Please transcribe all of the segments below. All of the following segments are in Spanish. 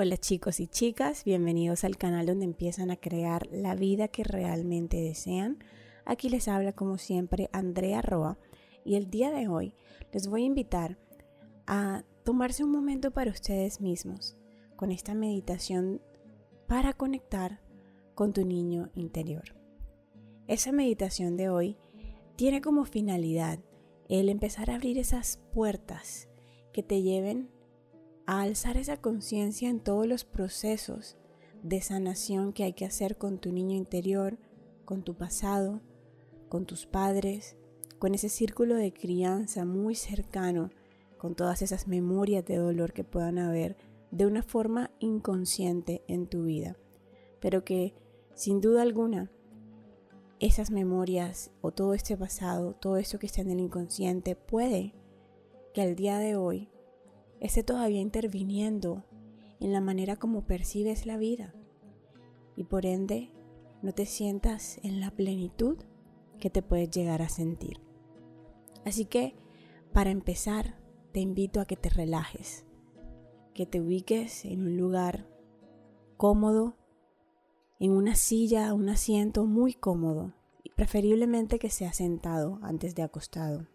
Hola chicos y chicas, bienvenidos al canal donde empiezan a crear la vida que realmente desean. Aquí les habla como siempre Andrea Roa y el día de hoy les voy a invitar a tomarse un momento para ustedes mismos con esta meditación para conectar con tu niño interior. Esa meditación de hoy tiene como finalidad el empezar a abrir esas puertas que te lleven a alzar esa conciencia en todos los procesos de sanación que hay que hacer con tu niño interior, con tu pasado, con tus padres, con ese círculo de crianza muy cercano, con todas esas memorias de dolor que puedan haber de una forma inconsciente en tu vida, pero que sin duda alguna esas memorias o todo este pasado, todo esto que está en el inconsciente puede que al día de hoy esté todavía interviniendo en la manera como percibes la vida y por ende no te sientas en la plenitud que te puedes llegar a sentir. Así que, para empezar, te invito a que te relajes, que te ubiques en un lugar cómodo, en una silla, un asiento muy cómodo, y preferiblemente que sea sentado antes de acostado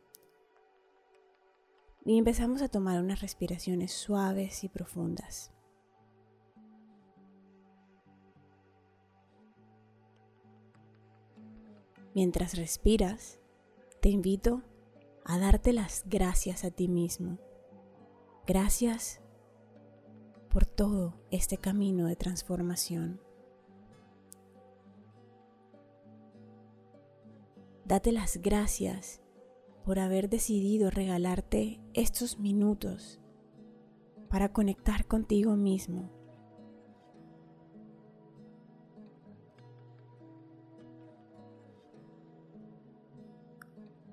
y empezamos a tomar unas respiraciones suaves y profundas. Mientras respiras, te invito a darte las gracias a ti mismo. Gracias por todo este camino de transformación. Date las gracias por haber decidido regalarte estos minutos para conectar contigo mismo.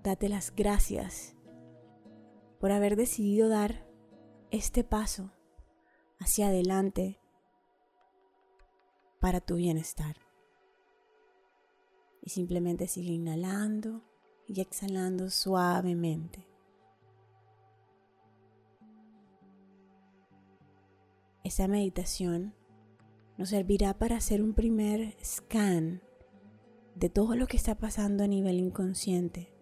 Date las gracias por haber decidido dar este paso hacia adelante para tu bienestar. Y simplemente sigue inhalando y exhalando suavemente. Esa meditación nos servirá para hacer un primer scan de todo lo que está pasando a nivel inconsciente.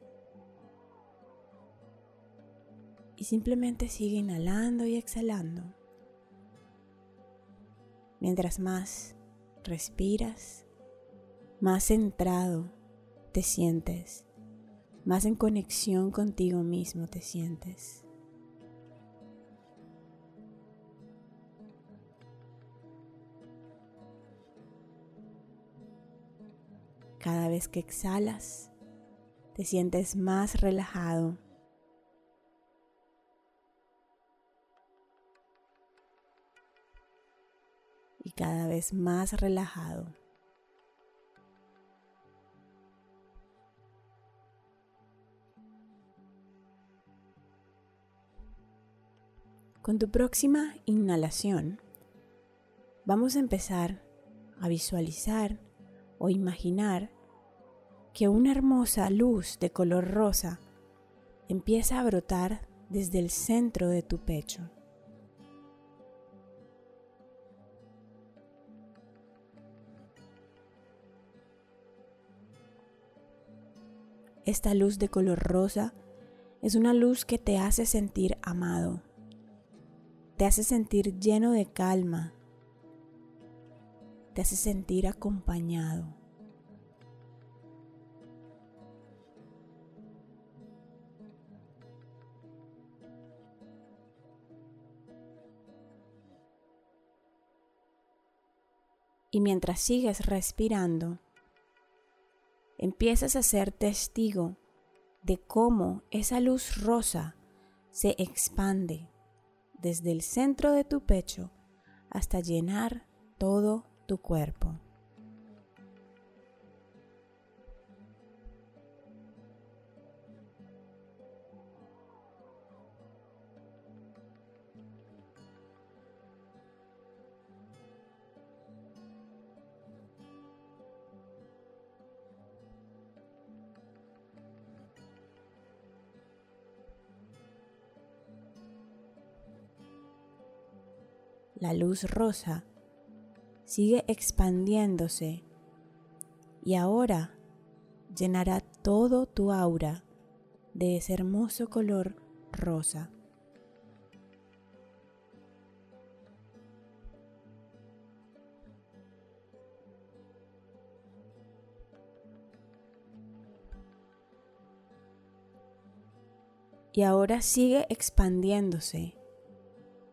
Y simplemente sigue inhalando y exhalando. Mientras más respiras, más centrado te sientes más en conexión contigo mismo te sientes. Cada vez que exhalas, te sientes más relajado. Y cada vez más relajado. Con tu próxima inhalación, vamos a empezar a visualizar o imaginar que una hermosa luz de color rosa empieza a brotar desde el centro de tu pecho. Esta luz de color rosa es una luz que te hace sentir amado te hace sentir lleno de calma, te hace sentir acompañado. Y mientras sigues respirando, empiezas a ser testigo de cómo esa luz rosa se expande desde el centro de tu pecho hasta llenar todo tu cuerpo. La luz rosa sigue expandiéndose y ahora llenará todo tu aura de ese hermoso color rosa. Y ahora sigue expandiéndose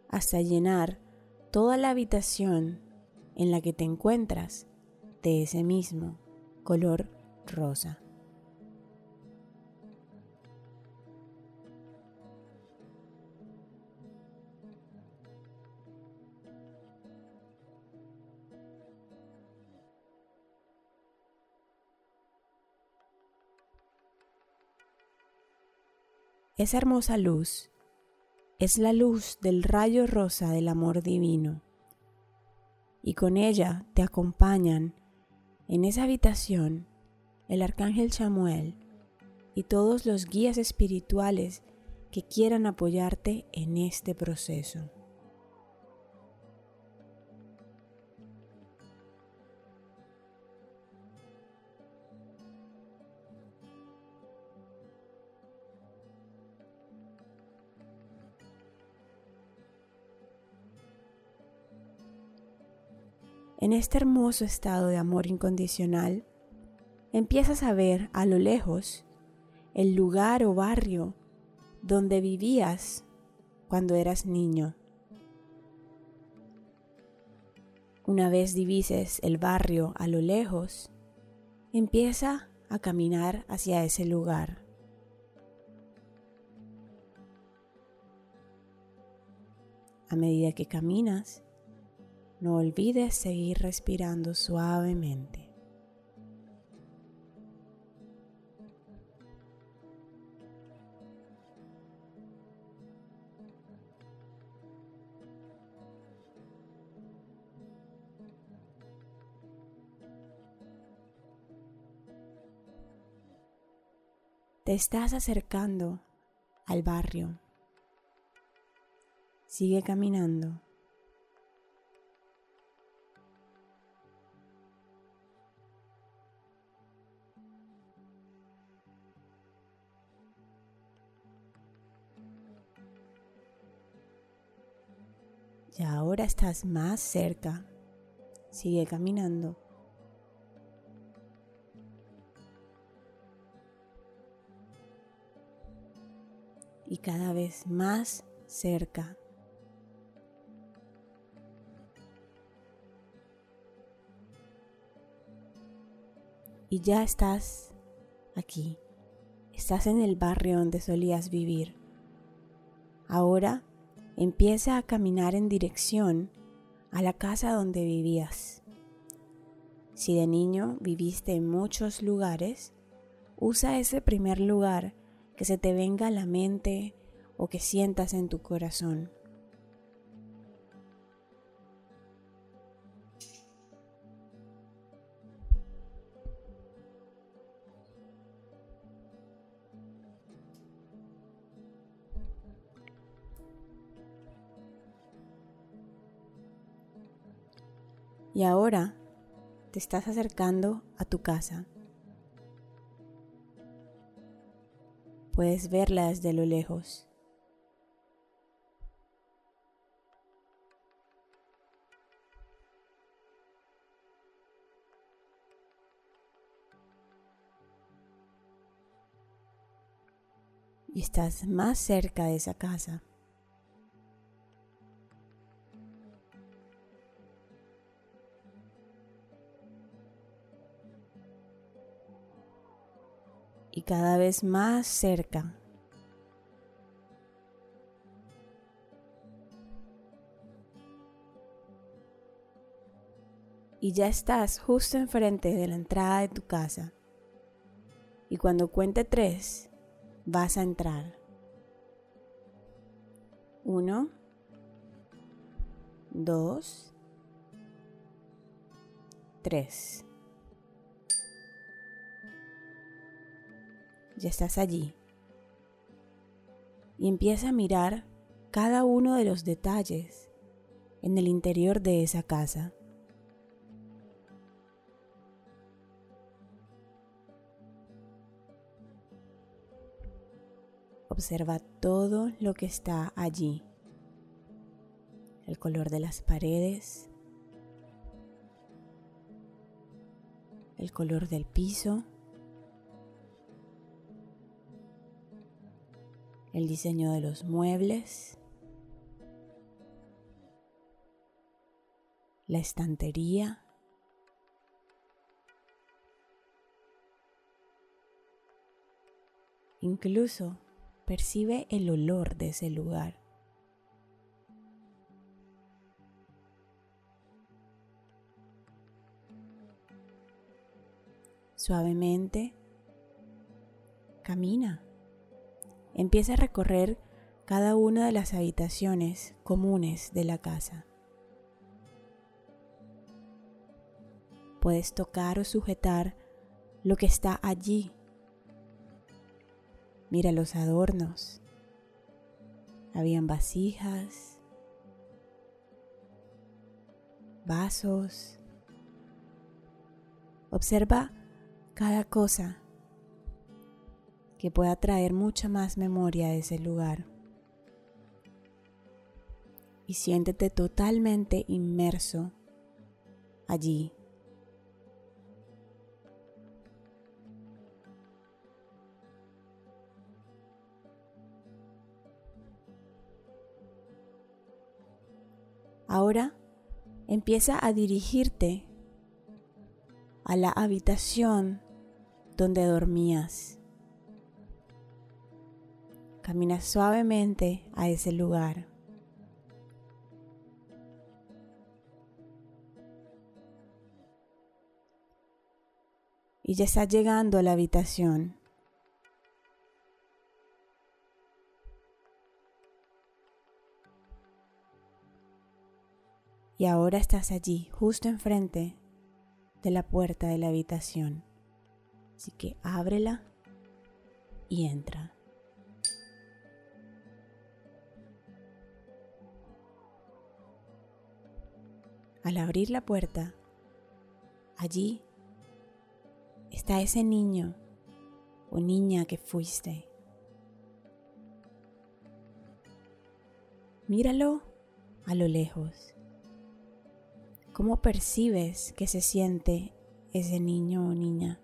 hasta llenar toda la habitación en la que te encuentras de ese mismo color rosa. Esa hermosa luz es la luz del rayo rosa del amor divino y con ella te acompañan en esa habitación el arcángel Chamuel y todos los guías espirituales que quieran apoyarte en este proceso. En este hermoso estado de amor incondicional, empiezas a ver a lo lejos el lugar o barrio donde vivías cuando eras niño. Una vez divises el barrio a lo lejos, empieza a caminar hacia ese lugar. A medida que caminas, no olvides seguir respirando suavemente. Te estás acercando al barrio. Sigue caminando. Y ahora estás más cerca. Sigue caminando. Y cada vez más cerca. Y ya estás aquí. Estás en el barrio donde solías vivir. Ahora empieza a caminar en dirección a la casa donde vivías. Si de niño viviste en muchos lugares, usa ese primer lugar que se te venga a la mente o que sientas en tu corazón. Y ahora te estás acercando a tu casa. Puedes verla desde lo lejos. Y estás más cerca de esa casa. Cada vez más cerca. Y ya estás justo enfrente de la entrada de tu casa. Y cuando cuente tres, vas a entrar. Uno, dos, tres. Ya estás allí. Y empieza a mirar cada uno de los detalles en el interior de esa casa. Observa todo lo que está allí. El color de las paredes, el color del piso, el diseño de los muebles, la estantería, incluso percibe el olor de ese lugar. Suavemente, camina. Empieza a recorrer cada una de las habitaciones comunes de la casa. Puedes tocar o sujetar lo que está allí Mira los adornos. Habían vasijas, vasos. Observa cada cosa que pueda traer mucha más memoria de ese lugar. Y siéntete totalmente inmerso allí Ahora empieza a dirigirte a la habitación donde dormías. Camina suavemente a ese lugar. Y ya estás llegando a la habitación. y ahora estás allí, justo enfrente de la puerta de la habitación. Así que ábrela y entra. Al abrir la puerta, allí está ese niño o niña que fuiste. Míralo a lo lejos. ¿Cómo percibes que se siente ese niño o niña?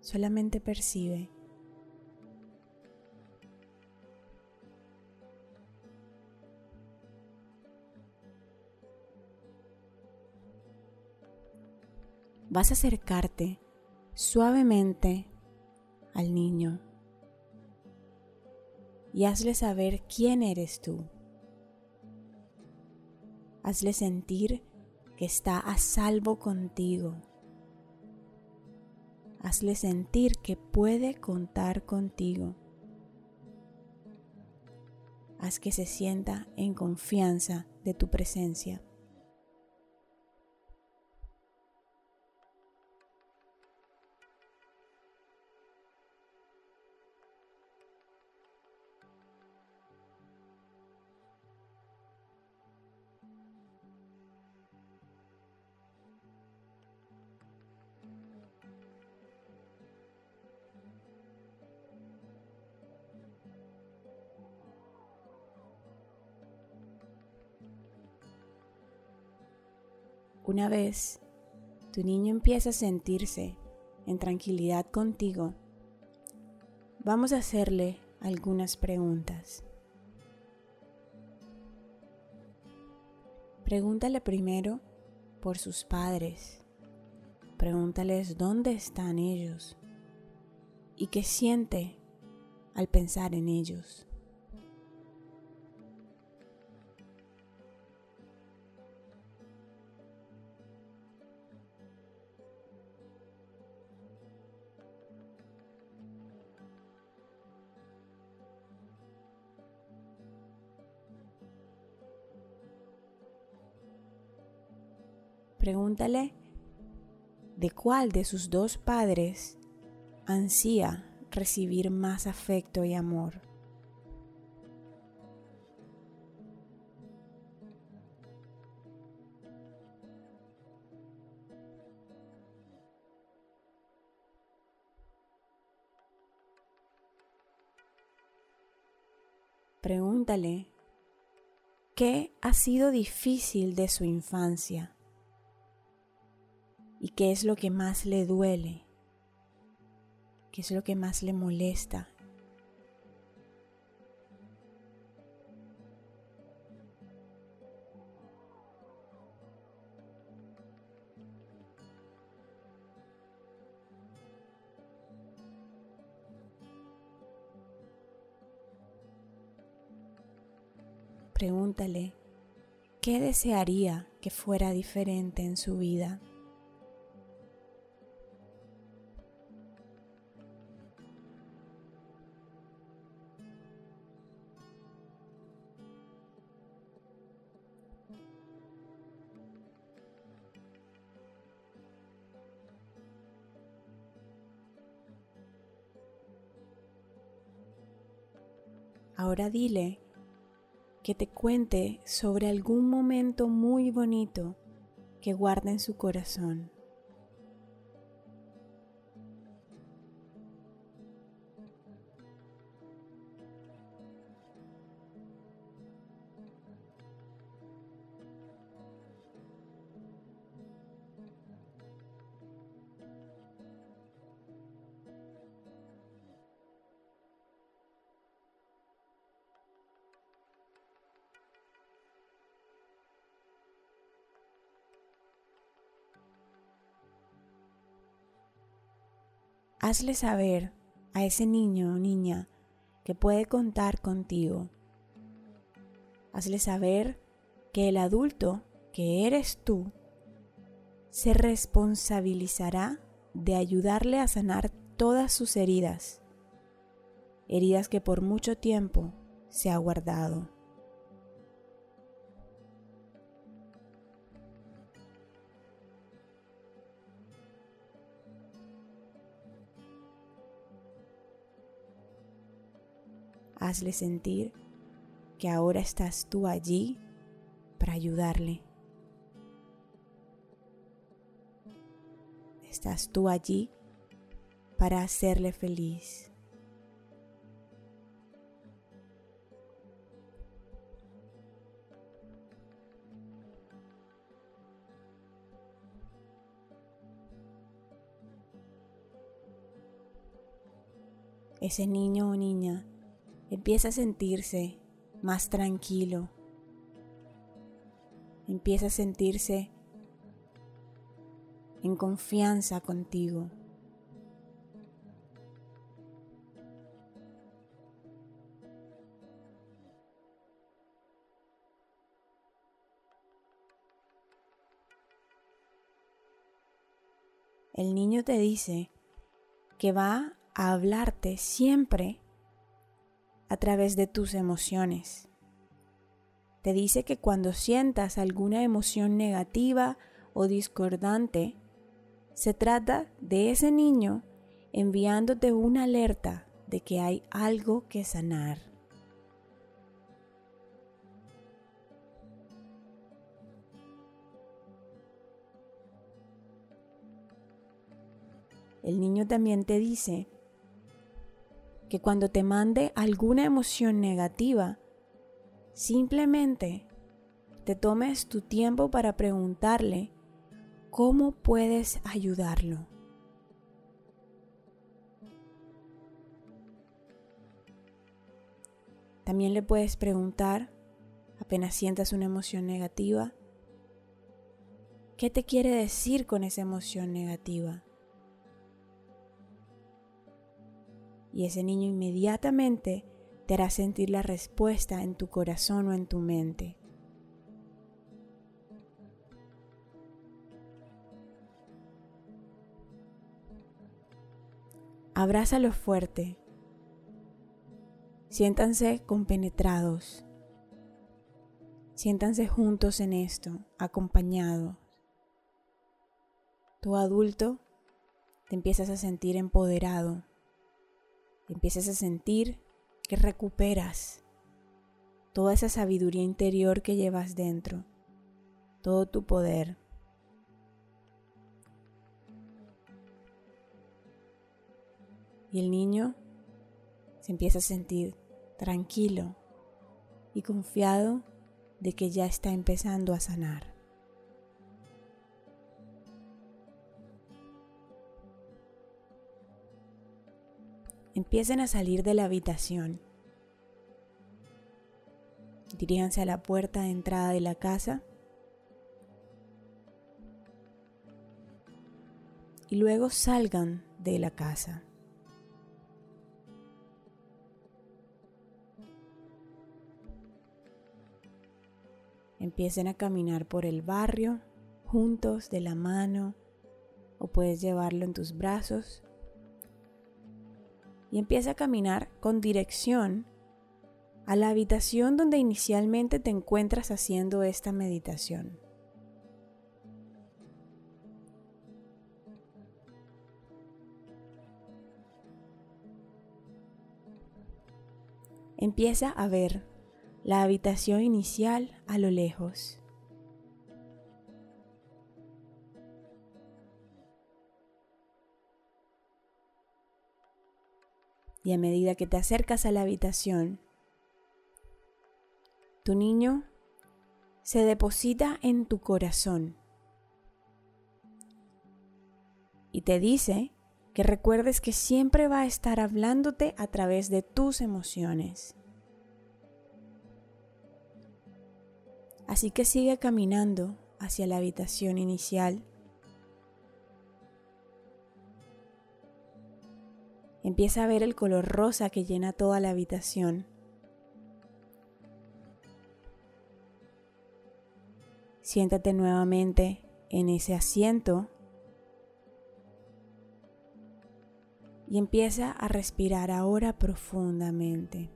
Solamente percibe. Vas a acercarte suavemente al niño y hazle saber quién eres tú. Hazle sentir que está a salvo contigo. Hazle sentir que puede contar contigo. Haz que se sienta en confianza de tu presencia. Una vez tu niño empieza a sentirse en tranquilidad contigo, vamos a hacerle algunas preguntas. Pregúntale primero por sus padres. Pregúntales dónde están ellos y qué siente al pensar en ellos. Pregúntale de cuál de sus dos padres ansía recibir más afecto y amor. Pregúntale qué ha sido difícil de su infancia y qué es lo que más le duele, qué es lo que más le molesta. Pregúntale qué desearía que fuera diferente en su vida. Ahora dile que te cuente sobre algún momento muy bonito que guarda en su corazón. Hazle saber a ese niño o niña que puede contar contigo. Hazle saber que el adulto que eres tú se responsabilizará de ayudarle a sanar todas sus heridas, heridas que por mucho tiempo se ha guardado. Hazle sentir que ahora estás tú allí para ayudarle. Estás tú allí para hacerle feliz. Ese niño o niña empieza a sentirse más tranquilo, empieza a sentirse en confianza contigo. El niño te dice que va a hablarte siempre a través de tus emociones. Te dice que cuando sientas alguna emoción negativa o discordante, se trata de ese niño enviándote una alerta de que hay algo que sanar. El niño también te dice que cuando te mande alguna emoción negativa, simplemente te tomes tu tiempo para preguntarle cómo puedes ayudarlo. También le puedes preguntar, apenas sientas una emoción negativa, ¿qué te quiere decir con esa emoción negativa? Y ese niño inmediatamente te hará sentir la respuesta en tu corazón o en tu mente. Abrázalo fuerte. Siéntanse compenetrados. Siéntanse juntos en esto, acompañados. Tu adulto te empiezas a sentir empoderado Empiezas a sentir que recuperas toda esa sabiduría interior que llevas dentro, todo tu poder. Y el niño se empieza a sentir tranquilo y confiado de que ya está empezando a sanar. Empiecen a salir de la habitación. Diríjanse a la puerta de entrada de la casa. Y luego salgan de la casa. Empiecen a caminar por el barrio juntos de la mano o puedes llevarlo en tus brazos y empieza a caminar con dirección a la habitación donde inicialmente te encuentras haciendo esta meditación. Empieza a ver la habitación inicial a lo lejos. Y a medida que te acercas a la habitación, tu niño se deposita en tu corazón y te dice que recuerdes que siempre va a estar hablándote a través de tus emociones. Así que sigue caminando hacia la habitación inicial. Empieza a ver el color rosa que llena toda la habitación. Siéntate nuevamente en ese asiento y empieza a respirar ahora profundamente.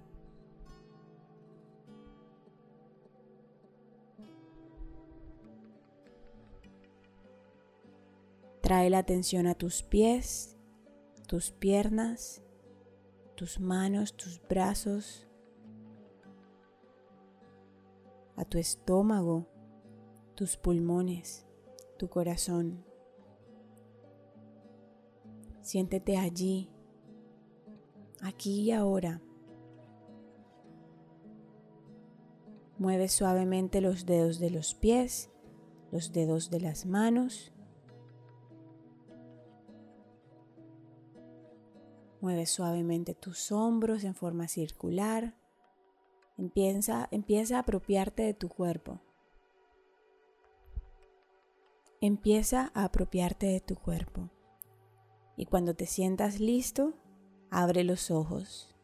Trae la atención a tus pies, tus piernas, tus manos, tus brazos, a tu estómago, tus pulmones, tu corazón. Siéntete allí, aquí y ahora. Mueve suavemente los dedos de los pies, los dedos de las manos Mueve suavemente tus hombros en forma circular. Empieza, empieza a apropiarte de tu cuerpo. Empieza a apropiarte de tu cuerpo. Y cuando te sientas listo, abre los ojos.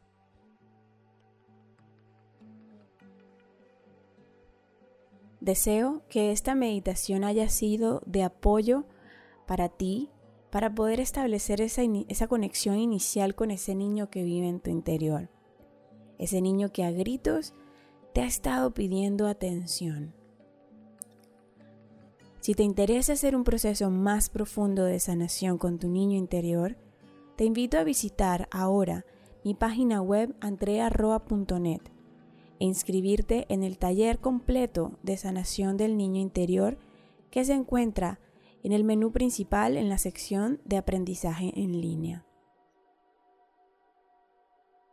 Deseo que esta meditación haya sido de apoyo para ti para poder establecer esa, conexión inicial con ese niño que vive en tu interior. Ese niño que a gritos te ha estado pidiendo atención. Si te interesa hacer un proceso más profundo de sanación con tu niño interior, te invito a visitar ahora mi página web andrearroa.net e inscribirte en el taller completo de sanación del niño interior que se encuentra en el menú principal en la sección de aprendizaje en línea.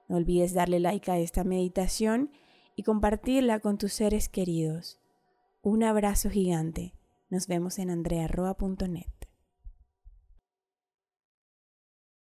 No olvides darle like a esta meditación y compartirla con tus seres queridos. Un abrazo gigante. Nos vemos en andrearroa.net.